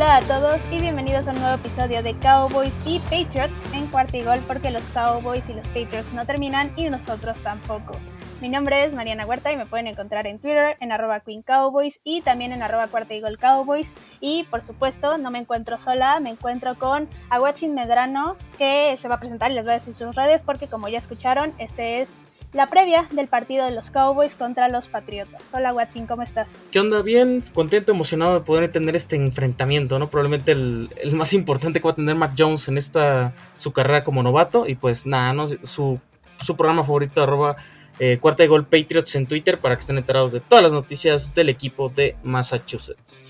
Hola a todos y bienvenidos a un nuevo episodio de Cowboys y Patriots en cuarto y gol porque los Cowboys y los Patriots no terminan y nosotros tampoco. Mi nombre es Mariana Huerta y me pueden encontrar en Twitter en arroba Queen Cowboys y también en arroba cuarta y gol Cowboys. Y por supuesto no me encuentro sola, me encuentro con Aguatzin Medrano que se va a presentar y les voy a decir sus redes porque como ya escucharon, este es la previa del partido de los Cowboys contra los Patriotas. Hola Watson, ¿cómo estás? ¿Qué onda? Bien, contento, emocionado de poder tener este enfrentamiento, ¿no? Probablemente el, más importante que va a tener Mac Jones en esta su carrera como novato. Y pues nada, ¿no? Su, su programa favorito, arroba eh, cuarta de gol Patriots en Twitter para que estén enterados de todas las noticias del equipo de Massachusetts.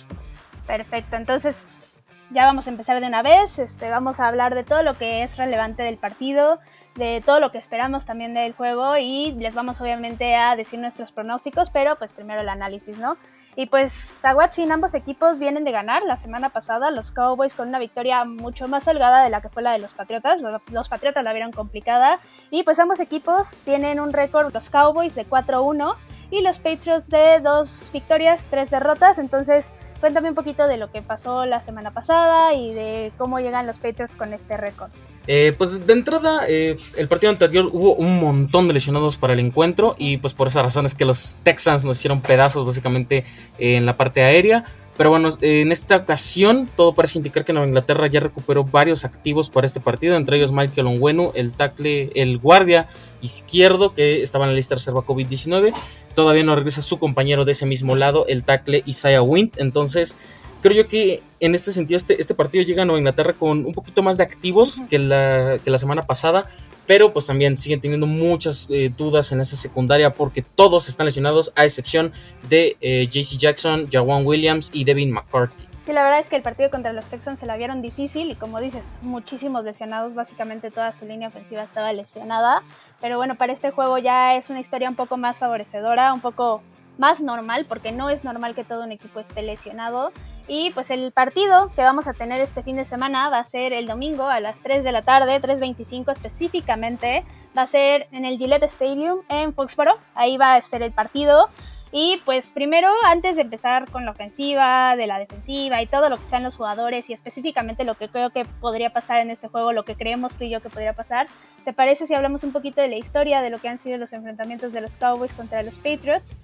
Perfecto, entonces pues, ya vamos a empezar de una vez. Este, vamos a hablar de todo lo que es relevante del partido de todo lo que esperamos también del juego y les vamos obviamente a decir nuestros pronósticos, pero pues primero el análisis, ¿no? Y pues Aguatzin, ambos equipos vienen de ganar la semana pasada, los Cowboys con una victoria mucho más holgada de la que fue la de los Patriotas, los Patriotas la vieron complicada y pues ambos equipos tienen un récord, los Cowboys de 4-1 y los Patriots de dos victorias, tres derrotas. Entonces, cuéntame un poquito de lo que pasó la semana pasada y de cómo llegan los Patriots con este récord. Eh, pues de entrada, eh, el partido anterior hubo un montón de lesionados para el encuentro y pues por esa razón es que los Texans nos hicieron pedazos básicamente en la parte aérea. Pero bueno, en esta ocasión todo parece indicar que Nueva Inglaterra ya recuperó varios activos para este partido, entre ellos Michael Onwenu, el tackle, el guardia izquierdo que estaba en la lista de reserva COVID-19. Todavía no regresa su compañero de ese mismo lado, el tackle Isaiah Wint. Entonces, creo yo que en este sentido este, este partido llega a Nueva Inglaterra con un poquito más de activos que, la, que la semana pasada pero pues también siguen teniendo muchas eh, dudas en esa secundaria porque todos están lesionados a excepción de eh, JC Jackson, Jawan Williams y Devin McCarthy. Sí, la verdad es que el partido contra los Texans se la vieron difícil y como dices, muchísimos lesionados, básicamente toda su línea ofensiva estaba lesionada, pero bueno, para este juego ya es una historia un poco más favorecedora, un poco más normal, porque no es normal que todo un equipo esté lesionado. Y pues el partido que vamos a tener este fin de semana va a ser el domingo a las 3 de la tarde, 3.25 específicamente. Va a ser en el Gillette Stadium en Foxboro. Ahí va a ser el partido. Y pues primero, antes de empezar con la ofensiva, de la defensiva y todo lo que sean los jugadores y específicamente lo que creo que podría pasar en este juego, lo que creemos tú y yo que podría pasar, ¿te parece si hablamos un poquito de la historia de lo que han sido los enfrentamientos de los Cowboys contra los Patriots?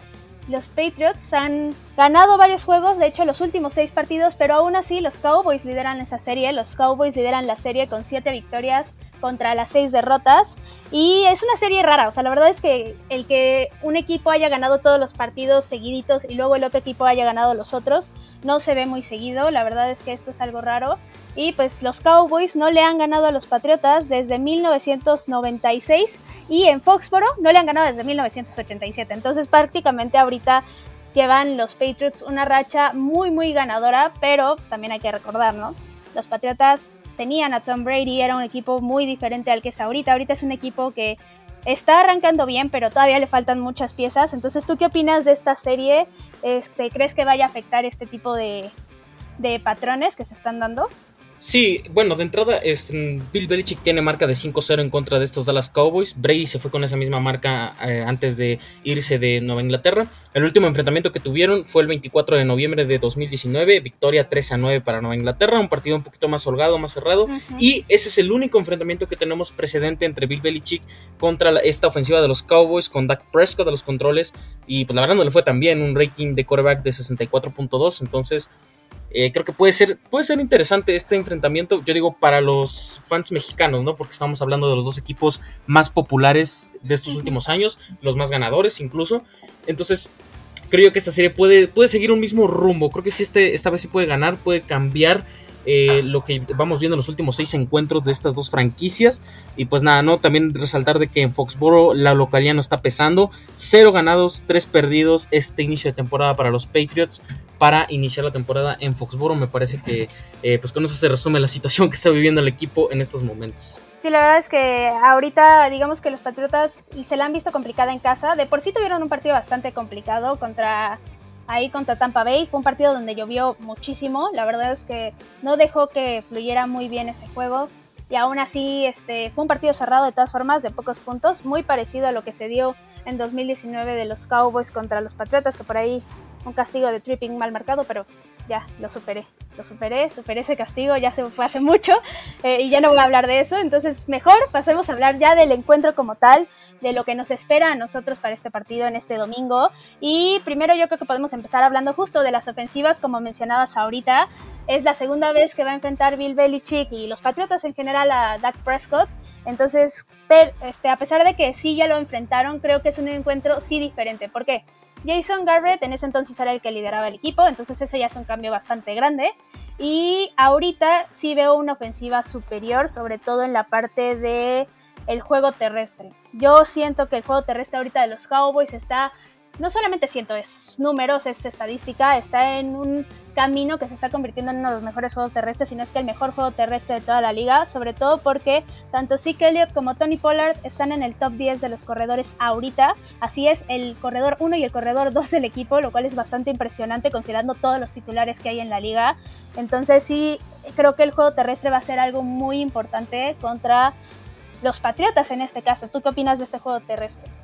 Los Patriots han ganado varios juegos, de hecho los últimos seis partidos, pero aún así los Cowboys lideran esa serie. Los Cowboys lideran la serie con siete victorias contra las seis derrotas. Y es una serie rara, o sea, la verdad es que el que un equipo haya ganado todos los partidos seguiditos y luego el otro equipo haya ganado los otros, no se ve muy seguido. La verdad es que esto es algo raro. Y pues los Cowboys no le han ganado a los Patriotas desde 1996 y en Foxboro no le han ganado desde 1987. Entonces prácticamente ahorita llevan los Patriots una racha muy muy ganadora, pero pues, también hay que recordar, ¿no? Los Patriotas tenían a Tom Brady, era un equipo muy diferente al que es ahorita. Ahorita es un equipo que está arrancando bien, pero todavía le faltan muchas piezas. Entonces, ¿tú qué opinas de esta serie? Este, ¿Crees que vaya a afectar este tipo de, de patrones que se están dando? Sí, bueno, de entrada, este, Bill Belichick tiene marca de 5-0 en contra de estos Dallas Cowboys. Brady se fue con esa misma marca eh, antes de irse de Nueva Inglaterra. El último enfrentamiento que tuvieron fue el 24 de noviembre de 2019, victoria 13 9 para Nueva Inglaterra, un partido un poquito más holgado, más cerrado. Y ese es el único enfrentamiento que tenemos precedente entre Bill Belichick contra esta ofensiva de los Cowboys, con Dak Prescott de los controles. Y pues la verdad no le fue tan bien, un rating de quarterback de 64.2. Entonces eh, creo que puede ser, puede ser interesante este enfrentamiento, yo digo, para los fans mexicanos, ¿no? Porque estamos hablando de los dos equipos más populares de estos últimos años, los más ganadores incluso. Entonces, creo que esta serie puede, puede seguir un mismo rumbo. Creo que si este, esta vez sí puede ganar, puede cambiar eh, lo que vamos viendo en los últimos seis encuentros de estas dos franquicias. Y pues nada, ¿no? También resaltar de que en Foxboro la localidad no está pesando. Cero ganados, tres perdidos este inicio de temporada para los Patriots. Para iniciar la temporada en Foxboro, me parece que eh, pues con eso se resume la situación que está viviendo el equipo en estos momentos. Sí, la verdad es que ahorita digamos que los Patriotas se la han visto complicada en casa. De por sí tuvieron un partido bastante complicado contra ahí contra Tampa Bay. Fue un partido donde llovió muchísimo. La verdad es que no dejó que fluyera muy bien ese juego. Y aún así este, fue un partido cerrado de todas formas, de pocos puntos, muy parecido a lo que se dio en 2019 de los Cowboys contra los Patriotas, que por ahí un castigo de tripping mal marcado, pero ya lo superé. lo superé, superé ese castigo, ya se fue hace mucho eh, y ya no voy a hablar de eso, entonces mejor pasemos a hablar ya del encuentro como tal, de lo que nos espera a nosotros para este partido en este domingo. Y primero yo creo que podemos empezar hablando justo de las ofensivas, como mencionabas ahorita. Es la segunda vez que va a enfrentar Bill Belichick y los Patriotas en general a Dak Prescott. Entonces, este, a pesar de que sí ya lo enfrentaron, creo que es un encuentro sí diferente. ¿Por qué? Jason Garrett en ese entonces era el que lideraba el equipo, entonces eso ya es un cambio bastante grande. Y ahorita sí veo una ofensiva superior, sobre todo en la parte de el juego terrestre. Yo siento que el juego terrestre ahorita de los Cowboys está no solamente siento, es números, es estadística, está en un camino que se está convirtiendo en uno de los mejores juegos terrestres, sino es que el mejor juego terrestre de toda la liga, sobre todo porque tanto Zeke Elliott como Tony Pollard están en el top 10 de los corredores ahorita, así es el corredor 1 y el corredor 2 del equipo, lo cual es bastante impresionante considerando todos los titulares que hay en la liga, entonces sí, creo que el juego terrestre va a ser algo muy importante contra los Patriotas en este caso. ¿Tú qué opinas de este juego terrestre?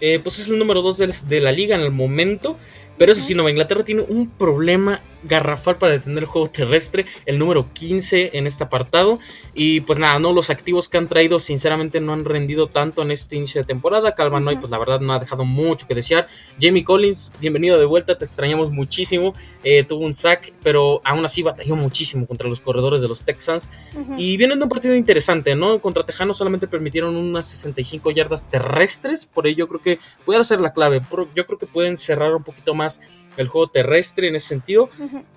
Eh, pues es el número 2 de, la liga en el momento. Pero eso sí, Nueva Inglaterra tiene un problema garrafal para detener el juego terrestre, el número 15 en este apartado. Y pues nada, no, los activos que han traído sinceramente no han rendido tanto en este inicio de temporada. Calvin uh pues la verdad no ha dejado mucho que desear. Jamie Collins, bienvenido de vuelta, te extrañamos muchísimo. Eh, tuvo un sack, pero aún así batalló muchísimo contra los corredores de los Texans. Y viene de un partido interesante, ¿no? Contra Tejano solamente permitieron unas 65 yardas terrestres, por ello creo que puede ser la clave. Yo creo que pueden cerrar un poquito más el juego terrestre en ese sentido,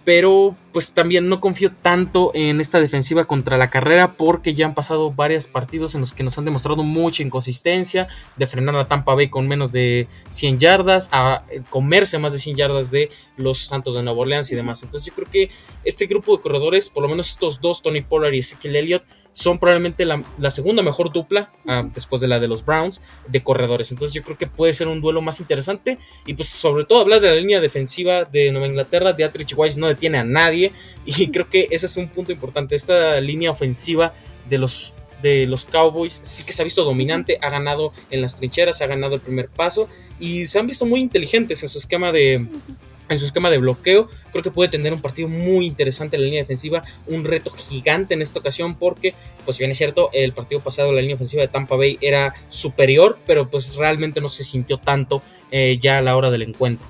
pero pues también no confío tanto en esta defensiva contra la carrera porque ya han pasado varios partidos en los que nos han demostrado mucha inconsistencia de frenar a Tampa Bay con menos de 100 yardas, a comerse más de 100 yardas de los Santos de Nueva Orleans y demás. Entonces yo creo que este grupo de corredores, por lo menos estos dos, Tony Pollard y Ezekiel Elliott, son probablemente la, segunda mejor dupla, ah, después de la de los Browns, de corredores. Entonces yo creo que puede ser un duelo más interesante. Y pues sobre todo hablar de la línea defensiva de Nueva Inglaterra, de Atrich Wise no detiene a nadie. Y creo que ese es un punto importante. Esta línea ofensiva de los de los Cowboys sí que se ha visto dominante, ha ganado en las trincheras, ha ganado el primer paso y se han visto muy inteligentes en su esquema de, en su esquema de bloqueo. Creo que puede tener un partido muy interesante en la línea defensiva, un reto gigante en esta ocasión porque, pues bien es cierto, el partido pasado la línea ofensiva de Tampa Bay era superior, pero pues realmente no se sintió tanto eh, ya a la hora del encuentro.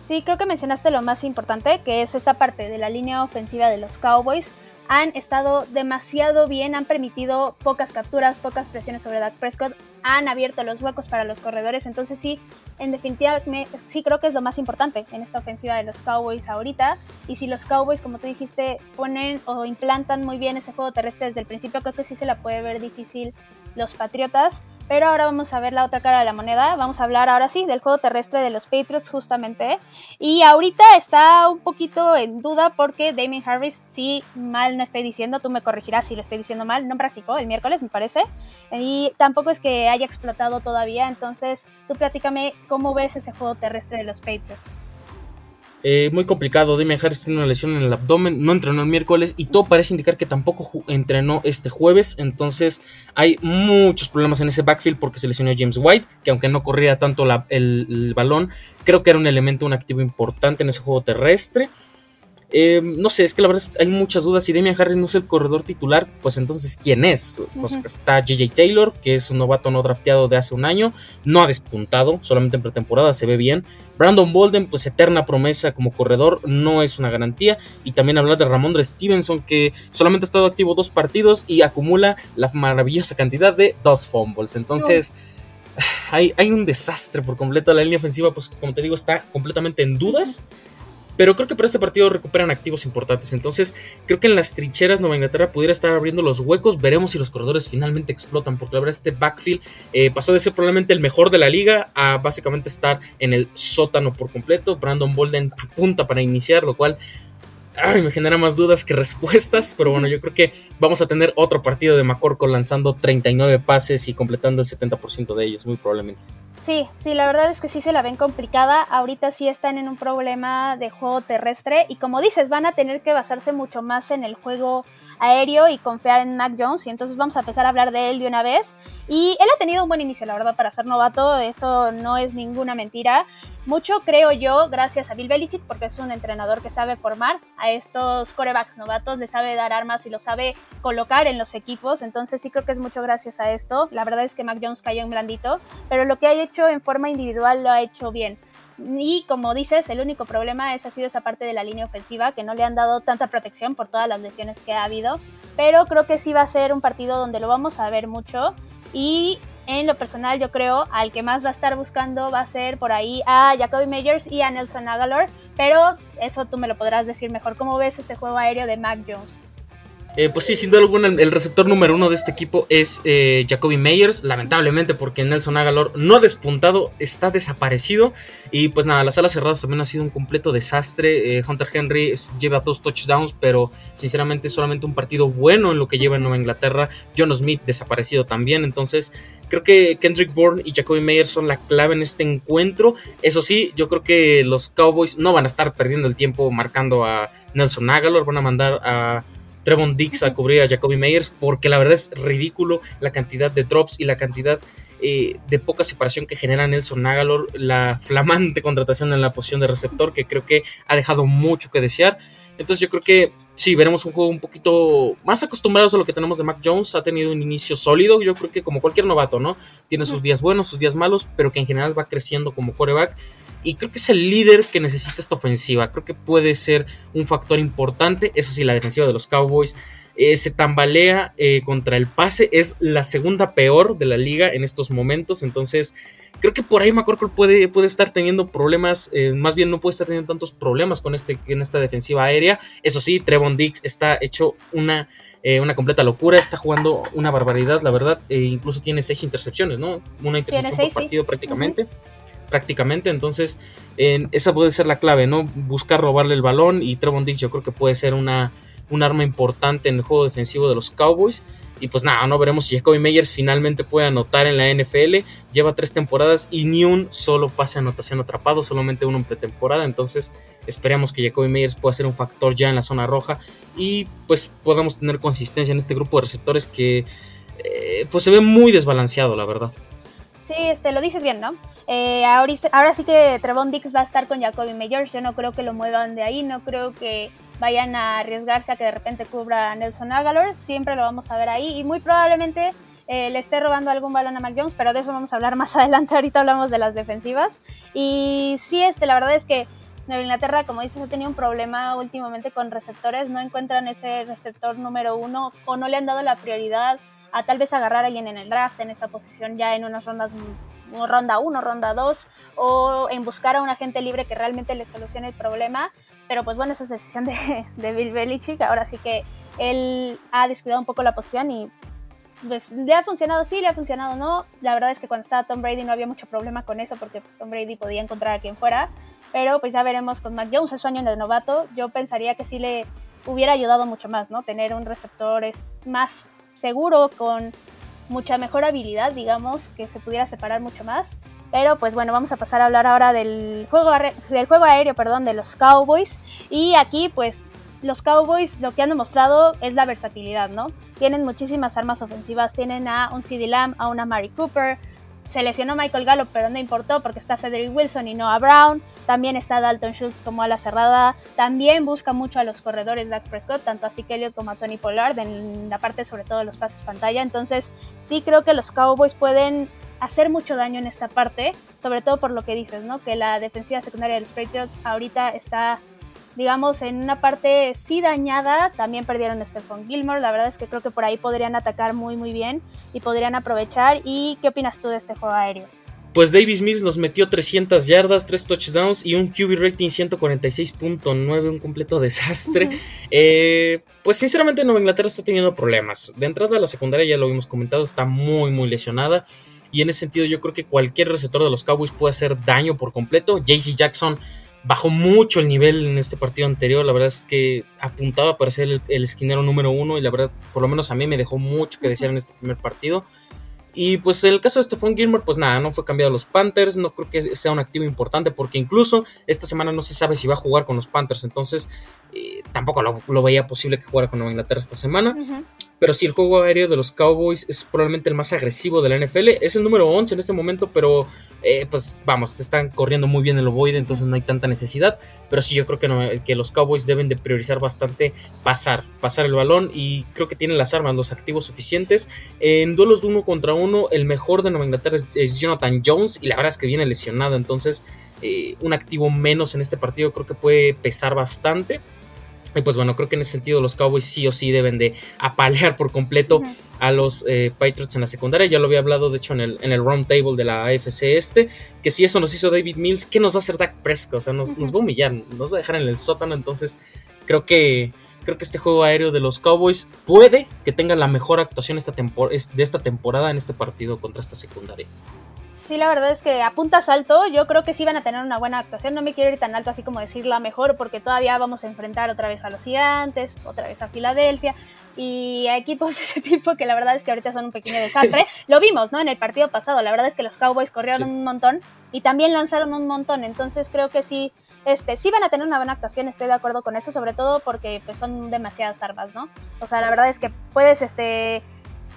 Sí, creo que mencionaste lo más importante, que es esta parte de la línea ofensiva de los Cowboys han estado demasiado bien, han permitido pocas capturas, pocas presiones sobre Dak Prescott, han abierto los huecos para los corredores, entonces sí, en definitiva sí creo que es lo más importante en esta ofensiva de los Cowboys ahorita, y si los Cowboys, como tú dijiste, ponen o implantan muy bien ese juego terrestre desde el principio, creo que sí se la puede ver difícil los Patriotas, pero ahora vamos a ver la otra cara de la moneda. Vamos a hablar ahora sí del juego terrestre de los Patriots justamente. Y ahorita está un poquito en duda porque Damien Harris, si mal no estoy diciendo, tú me corregirás si lo estoy diciendo mal, no practicó el miércoles me parece. Y tampoco es que haya explotado todavía. Entonces tú platícame cómo ves ese juego terrestre de los Patriots. Eh, muy complicado. Dime Harris tiene una lesión en el abdomen, no entrenó el miércoles y todo parece indicar que tampoco entrenó este jueves. Entonces hay muchos problemas en ese backfield porque se lesionó James White, que aunque no corría tanto el, balón, creo que era un elemento, un activo importante en ese juego terrestre. Eh, no sé, es que la verdad hay muchas dudas. Si Damian Harris no es el corredor titular, pues entonces ¿quién es? Pues está JJ Taylor, que es un novato no drafteado de hace un año. No ha despuntado, solamente en pretemporada se ve bien. Brandon Bolden, pues eterna promesa como corredor, no es una garantía. Y también hablar de Ramondre Stevenson, que solamente ha estado activo dos partidos y acumula la maravillosa cantidad de dos fumbles. Entonces. Hay, hay, un desastre por completo. La línea ofensiva, pues como te digo, está completamente en dudas. Pero creo que para este partido recuperan activos importantes. Entonces, creo que en las trincheras Nueva Inglaterra pudiera estar abriendo los huecos. Veremos si los corredores finalmente explotan. Porque la verdad, este backfield eh, pasó de ser probablemente el mejor de la liga a básicamente estar en el sótano por completo. Brandon Bolden apunta para iniciar, lo cual me genera más dudas que respuestas, pero bueno, yo creo que vamos a tener otro partido de Macorco lanzando 39 pases y completando el 70% de ellos, muy probablemente. Sí, sí, la verdad es que sí se la ven complicada. Ahorita sí están en un problema de juego terrestre y como dices, van a tener que basarse mucho más en el juego aéreo y confiar en Mac Jones. Y entonces vamos a empezar a hablar de él de una vez. Y él ha tenido un buen inicio, la verdad, para ser novato, eso no es ninguna mentira. Mucho, creo yo, gracias a Bill Belichick, porque es un entrenador que sabe formar a estos corebacks novatos, le sabe dar armas y lo sabe colocar en los equipos. Entonces sí creo que es mucho gracias a esto. La verdad es que Mac Jones cayó en blandito, pero lo que ha hecho en forma individual lo ha hecho bien. Y como dices, el único problema es, ha sido esa parte de la línea ofensiva, que no le han dado tanta protección por todas las lesiones que ha habido. Pero creo que sí va a ser un partido donde lo vamos a ver mucho. Y en lo personal, yo creo, al que más va a estar buscando va a ser por ahí a Jacoby Meyers y a Nelson Aguilar. Pero eso tú me lo podrás decir mejor. ¿Cómo ves este juego aéreo de Mac Jones? Eh, pues sí, sin duda alguna, el receptor número uno de este equipo es eh, Jacoby Meyers. Lamentablemente, porque Nelson Agalor no ha despuntado, está desaparecido. Y pues nada, las alas cerradas también ha sido un completo desastre. Eh, Hunter Henry lleva dos touchdowns, pero sinceramente solamente un partido bueno en lo que lleva en Nueva Inglaterra. John Smith desaparecido también. Entonces, creo que Kendrick Bourne y Jacoby Meyers son la clave en este encuentro. Eso sí, yo creo que los Cowboys no van a estar perdiendo el tiempo marcando a Nelson Agalor. Van a mandar a Trevon Dix a cubrir a Jacoby Meyers, porque la verdad es ridículo la cantidad de drops y la cantidad eh, de poca separación que genera Nelson Agalor, la flamante contratación en la posición de receptor, que creo que ha dejado mucho que desear. Entonces yo creo que sí, veremos un juego un poquito más acostumbrados a lo que tenemos de Mac Jones. Ha tenido un inicio sólido, yo creo que como cualquier novato, ¿no? Tiene sus días buenos, sus días malos, pero que en general va creciendo como coreback y creo que es el líder que necesita esta ofensiva. Creo que puede ser un factor importante. Eso sí, la defensiva de los Cowboys eh, se tambalea eh, contra el pase. Es la segunda peor de la liga en estos momentos. Entonces, creo que por ahí McCorkle puede, puede estar teniendo problemas. Eh, más bien, no puede estar teniendo tantos problemas con este, en esta defensiva aérea. Eso sí, Trevon Dix está hecho una. una completa locura, está jugando una barbaridad, la verdad. incluso tiene seis intercepciones, ¿no? Una intercepción por partido prácticamente prácticamente. Entonces, esa puede ser la clave, ¿no? Buscar robarle el balón y Trevon Dix yo creo que puede ser una, un arma importante en el juego defensivo de los Cowboys. Y pues nada, no veremos si Jacoby Meyers finalmente puede anotar en la NFL. Lleva tres temporadas y ni un solo pase anotación atrapado, solamente uno en pretemporada. Entonces esperamos que Jacoby Meyers pueda ser un factor ya en la zona roja y pues podamos tener consistencia en este grupo de receptores que eh, pues se ve muy desbalanceado, la verdad. Sí, este, lo dices bien, ¿no? Eh, ahora, sí que Trevon Dix va a estar con Jacoby Meyers. Yo no creo que lo muevan de ahí. No creo que vayan a arriesgarse a que de repente cubra a Nelson Aguilar. Siempre lo vamos a ver ahí. Y muy probablemente eh, le esté robando algún balón a Mac. Pero de eso vamos a hablar más adelante. Ahorita hablamos de las defensivas. Y sí, este, la verdad es que Nueva Inglaterra, como dices, ha tenido un problema últimamente con receptores. No encuentran ese receptor número uno o no le han dado la prioridad a tal vez agarrar a alguien en el draft en esta posición ya en unas rondas ronda 1, ronda 2, o en buscar a un agente libre que realmente le solucione el problema. Pero pues bueno, esa es decisión de, de Bill Belichick. Ahora sí que él ha descuidado un poco la posición y pues le ha funcionado sí, le ha funcionado no. La verdad es que cuando estaba Tom Brady no había mucho problema con eso porque pues, Tom Brady podía encontrar a quien fuera. Pero pues ya veremos con Mac Jones, es su año de novato. Yo pensaría que sí le hubiera ayudado mucho más, ¿no? Tener un receptor es más seguro, con mucha mejor habilidad, digamos, que se pudiera separar mucho más. Pero pues bueno, vamos a pasar a hablar ahora del juego, del juego aéreo perdón, de los Cowboys. Y aquí pues los Cowboys lo que han demostrado es la versatilidad, ¿no? Tienen muchísimas armas ofensivas, tienen a un CD Lamb, a una Mari Cooper, se lesionó Michael Gallup, pero no importó porque está Cedric Wilson y no a Brown. También está Dalton Schultz como a la cerrada. También busca mucho a los corredores Dak Prescott, tanto a Zeke Elliott como a Tony Pollard, en la parte sobre todo de los pases pantalla. Entonces, sí creo que los Cowboys pueden hacer mucho daño en esta parte, sobre todo por lo que dices, ¿no? Que la defensiva secundaria de los Patriots ahorita está digamos, en una parte sí dañada, también perdieron a Stephon Gilmore. La verdad es que creo que por ahí podrían atacar muy, muy bien y podrían aprovechar. ¿Y qué opinas tú de este juego aéreo? Pues Davis Mills nos metió 300 yardas, 3 touchdowns y un QB rating 146.9, un completo desastre. Eh, pues sinceramente Nueva Inglaterra está teniendo problemas. De entrada la secundaria, ya lo habíamos comentado, está muy muy lesionada. Y en ese sentido yo creo que cualquier receptor de los Cowboys puede hacer daño por completo. JC Jackson bajó mucho el nivel en este partido anterior. La verdad es que apuntaba para ser el, esquinero número uno y la verdad, por lo menos a mí me dejó mucho que desear en este primer partido. Y pues el caso de Stephon Gilmore, pues nada, no fue cambiado a los Panthers, no creo que sea un activo importante porque incluso esta semana no se sabe si va a jugar con los Panthers, entonces eh, tampoco lo, veía posible que jugara con Nueva Inglaterra esta semana. Pero sí, el juego aéreo de los Cowboys es probablemente el más agresivo de la NFL. Es el número 11 en este momento, pero eh, pues vamos, están corriendo muy bien el ovoide, entonces no hay tanta necesidad. Pero sí, yo creo que, que los Cowboys deben de priorizar bastante pasar, pasar el balón y creo que tienen las armas, los activos suficientes. En duelos de uno contra uno, el mejor de Nueva es, Jonathan Jones y la verdad es que viene lesionado, entonces eh, un activo menos en este partido creo que puede pesar bastante. Y pues bueno, creo que en ese sentido los Cowboys sí o sí deben de apalear por completo a los eh, Patriots en la secundaria. Ya lo había hablado, de hecho, en el, en el round table de la AFC este, que si eso nos hizo David Mills, ¿qué nos va a hacer Dak Prescott? O sea, nos, va a humillar, nos va a dejar en el sótano. Entonces, creo que creo que este juego aéreo de los Cowboys puede que tenga la mejor actuación esta de esta temporada en este partido contra esta secundaria sí, la verdad es que apuntas alto. Yo creo que sí van a tener una buena actuación. No me quiero ir tan alto así como decir la mejor, porque todavía vamos a enfrentar otra vez a los Gigantes, otra vez a Filadelfia y a equipos de ese tipo que la verdad es que ahorita son un pequeño desastre. Lo vimos, ¿no? En el partido pasado. La verdad es que los Cowboys corrieron un montón y también lanzaron un montón. Entonces creo que sí, este, sí van a tener una buena actuación. Estoy de acuerdo con eso, sobre todo porque pues, son demasiadas armas, ¿no? O sea, la verdad es que puedes, este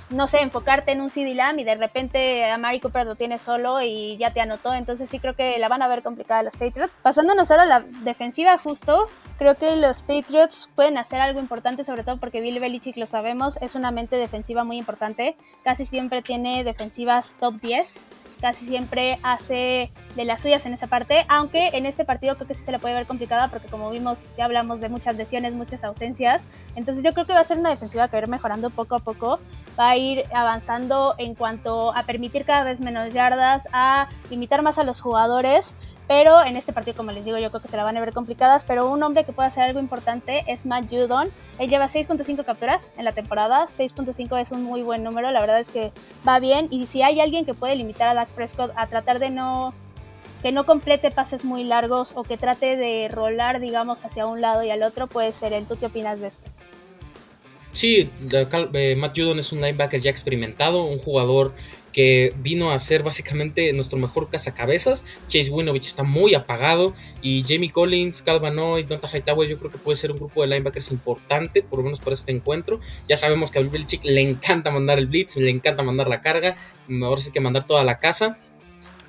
no sé, enfocarte en un CD Lamb y de repente a Mari Cooper lo tiene solo y ya te anotó. Entonces sí creo que la van a ver complicada los Patriots. Pasándonos ahora a la defensiva justo, creo que los Patriots pueden hacer algo importante, sobre todo porque Bill Belichick, lo sabemos, es una mente defensiva muy importante. Casi siempre tiene defensivas top 10 casi siempre hace de las suyas en esa parte, aunque en este partido creo que sí se le puede ver complicada porque como vimos ya hablamos de muchas lesiones, muchas ausencias, entonces yo creo que va a ser una defensiva que va a ir mejorando poco a poco, va a ir avanzando en cuanto a permitir cada vez menos yardas, a limitar más a los jugadores, pero en este partido, como les digo, yo creo que se la van a ver complicadas. Pero un hombre que puede hacer algo importante es Matt Judon. Él lleva 6.5 capturas en la temporada. 6.5 es un muy buen número. La verdad es que va bien. Y si hay alguien que puede limitar a Dak Prescott a tratar de no que no complete pases muy largos o que trate de rolar, digamos, hacia un lado y al otro, puede ser él. ¿Tú qué opinas de esto? Sí, eh, Matt Judon es un linebacker ya experimentado, un jugador que vino a ser básicamente nuestro mejor cazacabezas. Chase Winovich está muy apagado y Jamie Collins, Calvanoy, Donta Hightower yo creo que puede ser un grupo de linebackers importante, por lo menos para este encuentro. Ya sabemos que a Belichick le encanta mandar el blitz, le encanta mandar la carga, ahora sí que mandar toda la casa.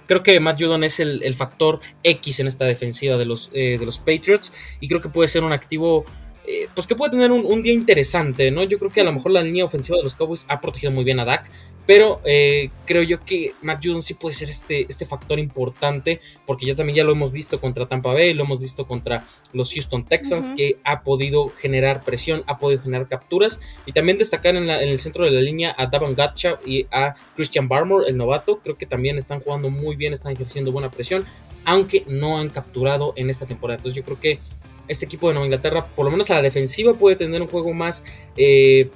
Creo que Matt Judon es el, factor X en esta defensiva de los, eh, de los Patriots y creo que puede ser un activo eh, pues que puede tener un, un, día interesante, ¿no? Yo creo que a lo mejor la línea ofensiva de los Cowboys ha protegido muy bien a Dak, pero eh, creo yo que Matt Judon sí puede ser este, este factor importante, porque ya también ya lo hemos visto contra Tampa Bay, lo hemos visto contra los Houston Texans, que ha podido generar presión, ha podido generar capturas, y también destacar en, el centro de la línea a Davon Gatcha y a Christian Barmore, el novato, creo que también están jugando muy bien, están ejerciendo buena presión, aunque no han capturado en esta temporada. Entonces yo creo que este equipo de Nueva Inglaterra, por lo menos a la defensiva, puede tener un juego más... Eh,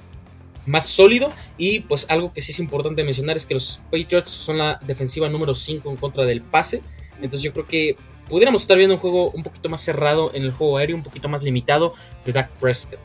más sólido. Y pues algo que sí es importante mencionar es que los Patriots son la defensiva número 5 en contra del pase. Entonces yo creo que pudiéramos estar viendo un juego un poquito más cerrado en el juego aéreo, un poquito más limitado de Dak Prescott.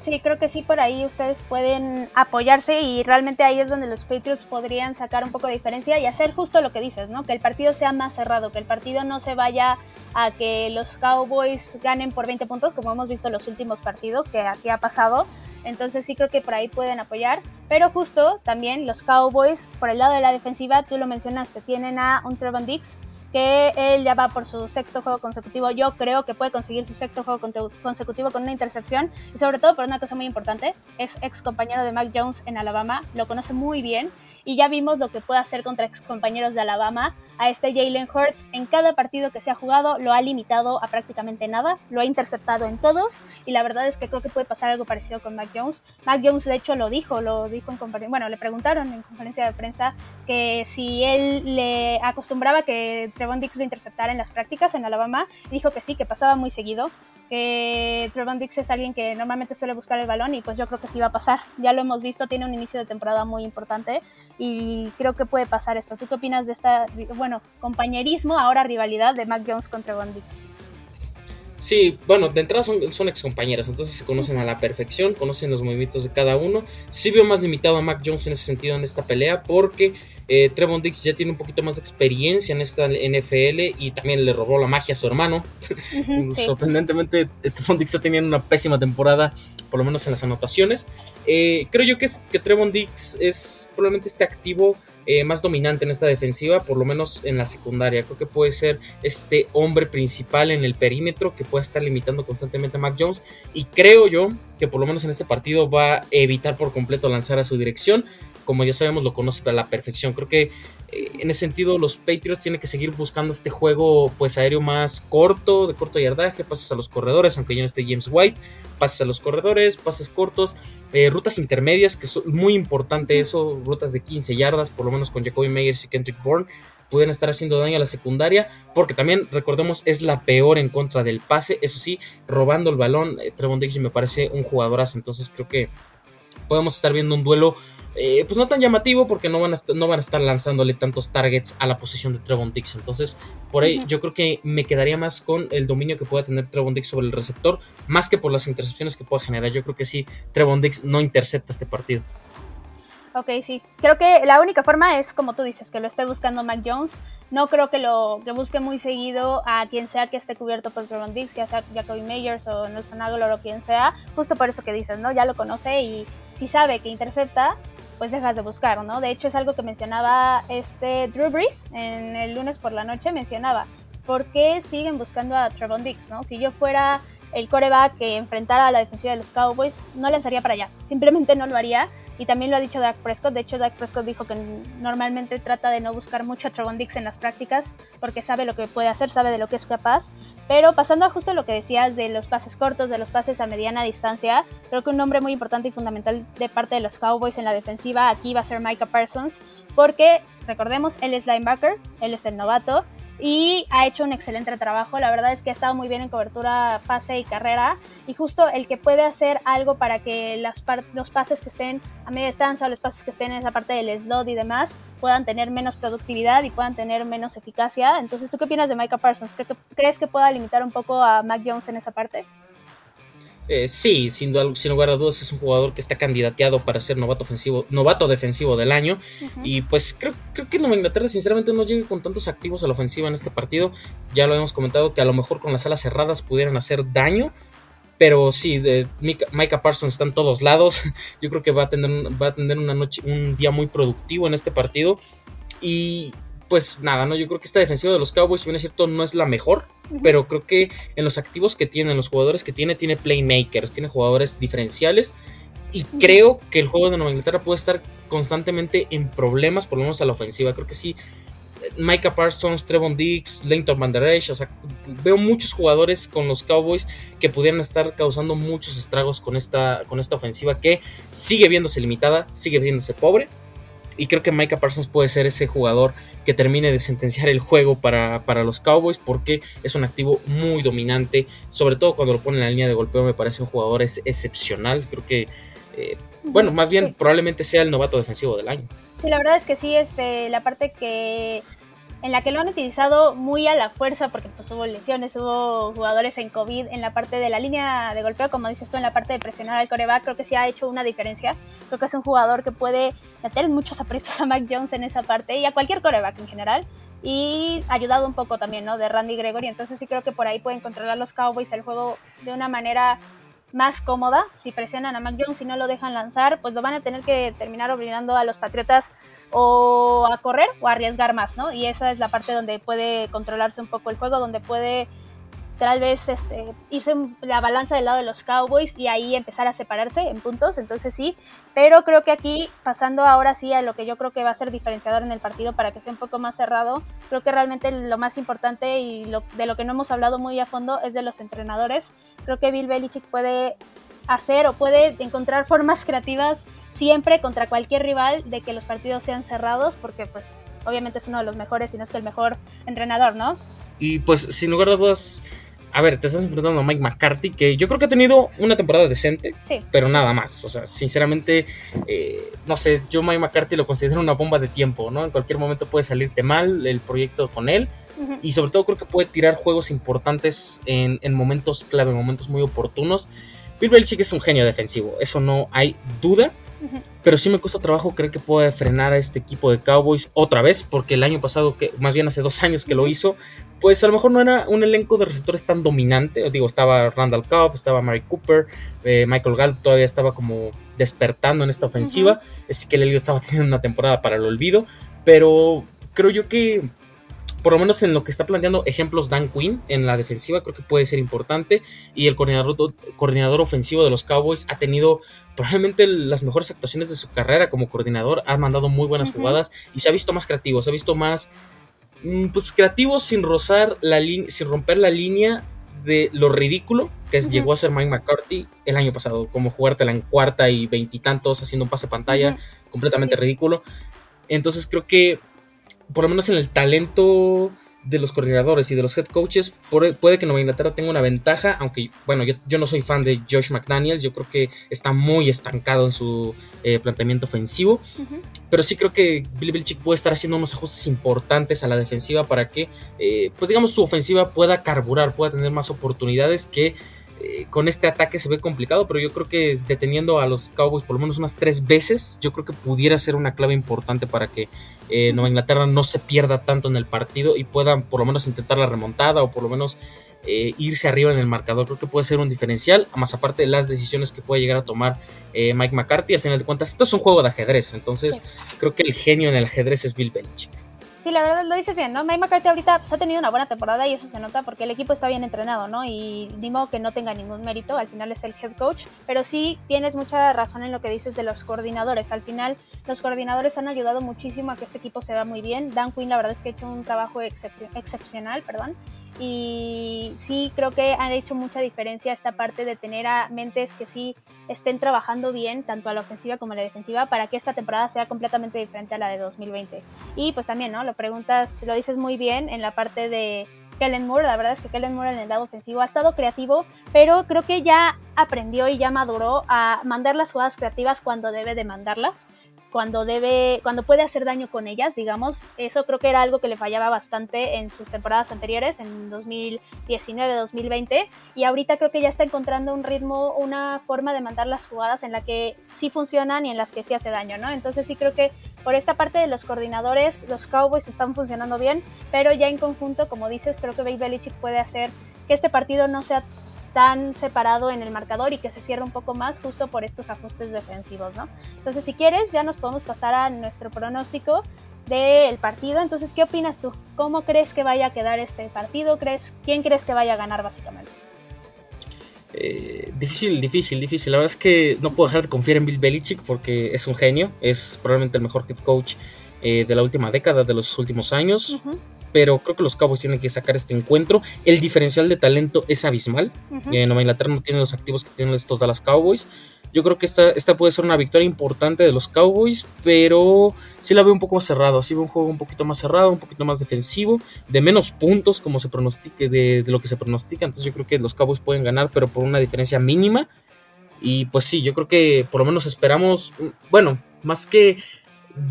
Sí, creo que sí, por ahí ustedes pueden apoyarse y realmente ahí es donde los Patriots podrían sacar un poco de diferencia y hacer justo lo que dices, ¿no? Que el partido sea más cerrado, que el partido no se vaya a que los Cowboys ganen por 20 puntos, como hemos visto en los últimos partidos, que así ha pasado. Entonces sí creo que por ahí pueden apoyar. Pero justo también los Cowboys, por el lado de la defensiva, tú lo mencionaste, tienen a un Trevon Dix que él ya va por su sexto juego consecutivo. Yo creo que puede conseguir su sexto juego consecutivo con una intercepción y sobre todo por una cosa muy importante, es ex compañero de Mac Jones en Alabama, lo conoce muy bien y ya vimos lo que puede hacer contra ex compañeros de Alabama. A este Jalen Hurts en cada partido que se ha jugado lo ha limitado a prácticamente nada, lo ha interceptado en todos y la verdad es que creo que puede pasar algo parecido con Mac Jones. Mac Jones de hecho lo dijo, lo dijo en conferencia, bueno, le preguntaron en conferencia de prensa que si él le acostumbraba que Trevon Dix lo interceptara en las prácticas en Alabama, dijo que sí, que pasaba muy seguido, que Trevon Dix es alguien que normalmente suele buscar el balón y pues yo creo que sí va a pasar. Ya lo hemos visto, tiene un inicio de temporada muy importante y creo que puede pasar esto. ¿Tú qué opinas de esta, bueno, compañerismo, ahora rivalidad de Mac Jones contra Trevon Dix? Sí, bueno, de entrada son, son ex compañeras, entonces se conocen a la perfección, conocen los movimientos de cada uno. Sí veo más limitado a Mac Jones en ese sentido en esta pelea porque eh, Trevon Dix ya tiene un poquito más de experiencia en esta NFL y también le robó la magia a su hermano. Sorprendentemente, Stephon Dix está teniendo una pésima temporada, por lo menos en las anotaciones. Eh, creo yo que, es, que Trevon Dix es probablemente este activo eh, más dominante en esta defensiva, por lo menos en la secundaria. Creo que puede ser este hombre principal en el perímetro que puede estar limitando constantemente a Mac Jones. Y creo yo que por lo menos en este partido va a evitar por completo lanzar a su dirección. Como ya sabemos, lo conoce a la perfección. Creo que eh, en ese sentido los Patriots tienen que seguir buscando este juego pues aéreo más corto, de corto yardaje, pases a los corredores, aunque ya no esté James White pases a los corredores, pases cortos, eh, rutas intermedias, que es muy importante eso, rutas de 15 yardas, por lo menos con Jacoby Meyers y Kendrick Bourne, pueden estar haciendo daño a la secundaria, porque también, recordemos, es la peor en contra del pase, eso sí, robando el balón, eh, Trevon Diggs me parece un jugadorazo, entonces creo que podemos estar viendo un duelo eh, pues no tan llamativo porque no van, a no van a estar lanzándole tantos targets a la posición de Trevon Dix. Entonces, por ahí yo creo que me quedaría más con el dominio que pueda tener Trevon Dix sobre el receptor, más que por las intercepciones que pueda generar. Yo creo que sí, Trevon Dix no intercepta este partido. Ok, sí. Creo que la única forma es, como tú dices, que lo esté buscando Mac Jones. No creo que lo que busque muy seguido a quien sea que esté cubierto por Trevon Dix, ya sea Jacoby Meyers o Nelson Aguilar o quien sea, justo por eso que dices, ¿no? Ya lo conoce y si sabe que intercepta, pues dejas de buscar, ¿no? De hecho es algo que mencionaba este Drew Brees en el lunes por la noche, mencionaba, ¿por qué siguen buscando a Trevon Dix, ¿no? Si yo fuera el coreback que enfrentara a la defensiva de los Cowboys, no lanzaría para allá, simplemente no lo haría y también lo ha dicho Dak Prescott. De hecho, Dak Prescott dijo que normalmente trata de no buscar mucho a Trevon Dix en las prácticas porque sabe lo que puede hacer, sabe de lo que es capaz. Pero pasando a justo lo que decías de los pases cortos, de los pases a mediana distancia, creo que un nombre muy importante y fundamental de parte de los Cowboys en la defensiva aquí va a ser Micah Parsons porque recordemos, él es linebacker, él es el novato y ha hecho un excelente trabajo. La verdad es que ha estado muy bien en cobertura, pase y carrera. Y justo el que puede hacer algo para que los pases que estén a media distancia, los pases que estén en esa parte del slot y demás, puedan tener menos productividad y puedan tener menos eficacia. Entonces, ¿tú qué opinas de Micah Parsons? ¿Crees que pueda limitar un poco a Mac Jones en esa parte? Eh, sí, sin, sin, lugar a dudas es un jugador que está candidateado para ser novato ofensivo, novato defensivo del año. Y pues creo, creo que Nueva Inglaterra sinceramente no llega con tantos activos a la ofensiva en este partido. Ya lo hemos comentado que a lo mejor con las alas cerradas pudieran hacer daño. Pero sí, de Micah Parsons está en todos lados. Yo creo que va a tener, va a tener una noche, un día muy productivo en este partido. Y pues nada, ¿no? Yo creo que esta defensiva de los Cowboys, si bien es cierto, no es la mejor, pero creo que en los activos que tiene, en los jugadores que tiene, tiene playmakers, tiene jugadores diferenciales. Y creo que el juego de Nueva Inglaterra puede estar constantemente en problemas, por lo menos a la ofensiva. Creo que sí. Micah Parsons, Trevon Diggs, Leighton Van Der Esch, o sea, veo muchos jugadores con los Cowboys que pudieran estar causando muchos estragos con esta, con esta ofensiva que sigue viéndose limitada, sigue viéndose pobre, y creo que Micah Parsons puede ser ese jugador que termine de sentenciar el juego para, los Cowboys porque es un activo muy dominante. Sobre todo cuando lo pone en la línea de golpeo me parece un jugador excepcional. Creo que, eh, bueno, más bien probablemente sea el novato defensivo del año. Sí, la verdad es que sí, este, la parte que en la que lo han utilizado muy a la fuerza porque pues hubo lesiones, hubo jugadores en COVID en la parte de la línea de golpeo, como dices tú, en la parte de presionar al coreback, creo que sí ha hecho una diferencia. Creo que es un jugador que puede meter muchos aprietos a Mac Jones en esa parte y a cualquier coreback en general. Y ayudado un poco también, ¿no? De Randy Gregory. Entonces sí creo que por ahí pueden controlar los Cowboys el juego de una manera más cómoda. Si presionan a Mac Jones y no lo dejan lanzar, pues lo van a tener que terminar obligando a los Patriotas o a correr o arriesgar más, ¿no? Y esa es la parte donde puede controlarse un poco el juego, donde puede tal vez este, irse la balanza del lado de los Cowboys y ahí empezar a separarse en puntos, entonces sí, pero creo que aquí, pasando ahora sí a lo que yo creo que va a ser diferenciador en el partido para que sea un poco más cerrado, creo que realmente lo más importante y de lo que no hemos hablado muy a fondo es de los entrenadores. Creo que Bill Belichick puede hacer o puede encontrar formas creativas siempre contra cualquier rival de que los partidos sean cerrados, porque pues obviamente es uno de los mejores, si no es que el mejor entrenador, ¿no? Y pues sin lugar a dudas, a ver, te estás enfrentando a Mike McCarthy, que yo creo que ha tenido una temporada decente, pero nada más. O sea, sinceramente, eh, no sé, yo Mike McCarthy lo considero una bomba de tiempo, ¿no? En cualquier momento puede salirte mal el proyecto con él. y sobre todo creo que puede tirar juegos importantes en, en momentos clave, en momentos muy oportunos. Bill Belichick es un genio defensivo, eso no hay duda. Pero sí me cuesta trabajo creer que puede frenar a este equipo de Cowboys otra vez, porque el año pasado, que más bien hace dos años que lo hizo, pues a lo mejor no era un elenco de receptores tan dominante. Digo, estaba Randall Cobb, estaba Mary Cooper, eh, Michael Gallup todavía estaba como despertando en esta ofensiva. Es que el estaba teniendo una temporada para el olvido, pero creo yo que por lo menos en lo que está planteando ejemplos Dan Quinn en la defensiva, creo que puede ser importante. Y el coordinador, coordinador ofensivo de los Cowboys ha tenido probablemente las mejores actuaciones de su carrera como coordinador. Ha mandado muy buenas jugadas y se ha visto más creativo, se ha visto más mm, pues creativo sin rozar la sin romper la línea de lo ridículo que llegó a ser Mike McCarthy el año pasado, como jugártela en cuarta y veintitantos haciendo un pase pantalla completamente ridículo. Entonces creo que por lo menos en el talento de los coordinadores y de los head coaches, puede que Nueva Inglaterra tenga una ventaja, aunque bueno, yo, no soy fan de Josh McDaniels, yo creo que está muy estancado en su eh, planteamiento ofensivo, pero sí creo que Billy Belichick puede estar haciendo unos ajustes importantes a la defensiva para que, eh, pues digamos, su ofensiva pueda carburar, pueda tener más oportunidades que eh, con este ataque se ve complicado, pero yo creo que deteniendo a los Cowboys por lo menos unas tres veces, yo creo que pudiera ser una clave importante para que eh, Nueva Inglaterra no se pierda tanto en el partido y puedan por lo menos intentar la remontada o por lo menos eh, irse arriba en el marcador. Creo que puede ser un diferencial, más aparte de las decisiones que puede llegar a tomar Mike McCarthy. Al final de cuentas, esto es un juego de ajedrez, entonces creo que el genio en el ajedrez es Bill Belichick. Sí, la verdad lo dices bien, ¿no? Mike McCarthy ahorita pues, ha tenido una buena temporada y eso se nota porque el equipo está bien entrenado, ¿no? Y ni que no tenga ningún mérito, al final es el head coach, pero sí tienes mucha razón en lo que dices de los coordinadores. Al final los coordinadores han ayudado muchísimo a que este equipo se vea muy bien. Dan Quinn la verdad es que ha hecho un trabajo excepcional, perdón y sí creo que han hecho mucha diferencia esta parte de tener a mentes que sí estén trabajando bien tanto a la ofensiva como a la defensiva para que esta temporada sea completamente diferente a la de 2020 y pues también no lo preguntas lo dices muy bien en la parte de Kellen Moore. La verdad es que Kellen Moore en el lado ofensivo ha estado creativo pero creo que ya aprendió y ya maduró a mandar las jugadas creativas cuando debe de mandarlas cuando debe, cuando puede hacer daño con ellas, digamos. Eso creo que era algo que le fallaba bastante en sus temporadas anteriores, en 2019, 2020, y ahorita creo que ya está encontrando un ritmo, una forma de mandar las jugadas en la que sí funcionan y en las que sí hace daño, ¿no? Entonces sí creo que por esta parte de los coordinadores, los Cowboys están funcionando bien, pero ya en conjunto, como dices, creo que Baby Belichick puede hacer que este partido no sea tan separado en el marcador y que se cierre un poco más justo por estos ajustes defensivos, ¿no? Entonces, si quieres, ya nos podemos pasar a nuestro pronóstico del partido. Entonces, ¿qué opinas tú? ¿Cómo crees que vaya a quedar este partido? ¿Crees, ¿Quién crees que vaya a ganar básicamente? Eh, difícil, difícil, difícil. La verdad es que no puedo dejar de confiar en Bill Belichick porque es un genio, es probablemente el mejor head coach eh, de la última década, de los últimos años pero creo que los Cowboys tienen que sacar este encuentro. El diferencial de talento es abismal. Eh, Nueva Inglaterra no tiene los activos que tienen estos Dallas Cowboys. Yo creo que esta, esta puede ser una victoria importante de los Cowboys, pero sí la veo un poco más cerrado. Sí veo un juego un poquito más cerrado, un poquito más defensivo, de menos puntos como se pronostique, de, de lo que se pronostica. Entonces yo creo que los Cowboys pueden ganar, pero por una diferencia mínima. Y pues sí, yo creo que por lo menos esperamos, bueno, más que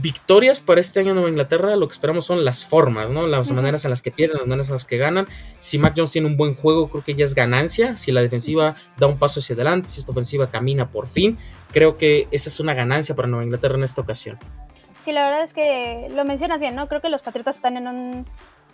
victorias para este año en Nueva Inglaterra, lo que esperamos son las formas, ¿no? Las maneras en las que pierden, las maneras en las que ganan. Si Mac Jones tiene un buen juego, creo que ya es ganancia. Si la defensiva da un paso hacia adelante, si esta ofensiva camina por fin, creo que esa es una ganancia para Nueva Inglaterra en esta ocasión. Sí, la verdad es que lo mencionas bien, ¿no? Creo que los Patriotas están en un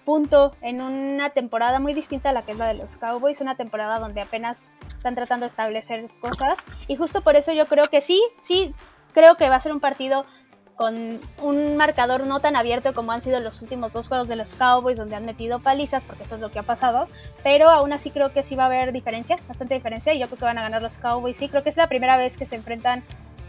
punto, en una temporada muy distinta a la que es la de los Cowboys, una temporada donde apenas están tratando de establecer cosas. Y justo por eso yo creo que sí, sí, creo que va a ser un partido con un marcador no tan abierto como han sido los últimos dos juegos de los Cowboys, donde han metido palizas, porque eso es lo que ha pasado. Pero aún así creo que sí va a haber diferencia, bastante diferencia, y yo creo que van a ganar los Cowboys. Sí, creo que es la primera vez que se enfrentan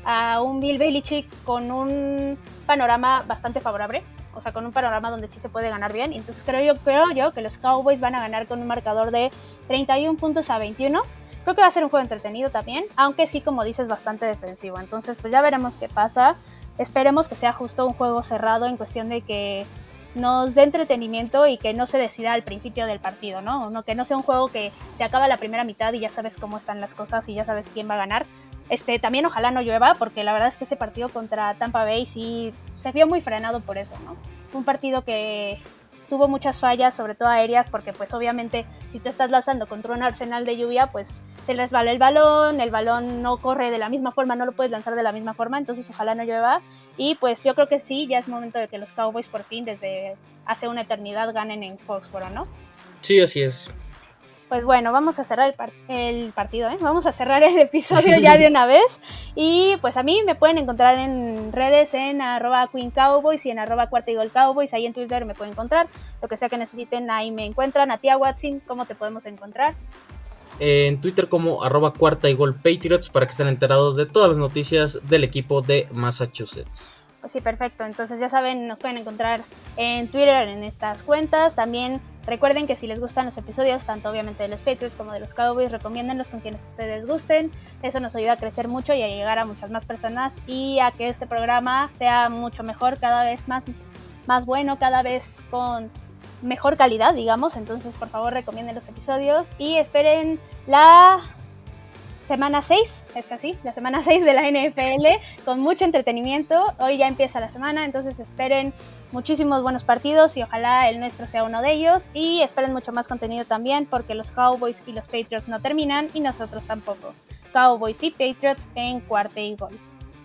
a un Bill Belichick con un panorama bastante favorable, o sea, con un panorama donde sí se puede ganar bien. Entonces creo yo, creo yo que los Cowboys van a ganar con un marcador de 31 puntos a 21. Creo que va a ser un juego entretenido también, aunque sí, como dices, bastante defensivo. Entonces, pues ya veremos qué pasa. Esperemos que sea justo un juego cerrado en cuestión de que nos dé entretenimiento y que no se decida al principio del partido, ¿no? no que no sea un juego que se acaba la primera mitad y ya sabes cómo están las cosas y ya sabes quién va a ganar. Este, también ojalá no llueva, porque la verdad es que ese partido contra Tampa Bay sí se vio muy frenado por eso, ¿no? Un partido que tuvo muchas fallas, sobre todo aéreas, porque pues obviamente si tú estás lanzando contra un arsenal de lluvia, pues se resbala el balón, el balón no corre de la misma forma, no lo puedes lanzar de la misma forma, entonces ojalá no llueva. Y pues yo creo que sí, ya es momento de que los Cowboys por fin, desde hace una eternidad, ganen en Foxborough, ¿no? Sí, así es. Pues bueno, vamos a cerrar el, partido, ¿eh? Vamos a cerrar el episodio ya de una vez. Y pues a mí me pueden encontrar en redes en arroba Queen Cowboys y en arroba Cuarta Cowboys. Ahí en Twitter me pueden encontrar. Lo que sea que necesiten, ahí me encuentran. A tía Watson, ¿cómo te podemos encontrar? En Twitter como arroba Cuarta y Gol Patriots para que estén enterados de todas las noticias del equipo de Massachusetts. Pues sí, perfecto. Entonces ya saben, nos pueden encontrar en Twitter en estas cuentas. También recuerden que si les gustan los episodios, tanto obviamente de los Patriots como de los Cowboys, recomiéndenlos con quienes ustedes gusten. Eso nos ayuda a crecer mucho y a llegar a muchas más personas y a que este programa sea mucho mejor, cada vez más, más bueno, cada vez con mejor calidad, digamos. Entonces, por favor, recomienden los episodios y esperen la semana 6, es así, la semana 6 de la NFL, con mucho entretenimiento. Hoy ya empieza la semana, entonces esperen muchísimos buenos partidos y ojalá el nuestro sea uno de ellos. Y esperen mucho más contenido también, porque los Cowboys y los Patriots no terminan y nosotros tampoco. Cowboys y Patriots en cuarta y gol.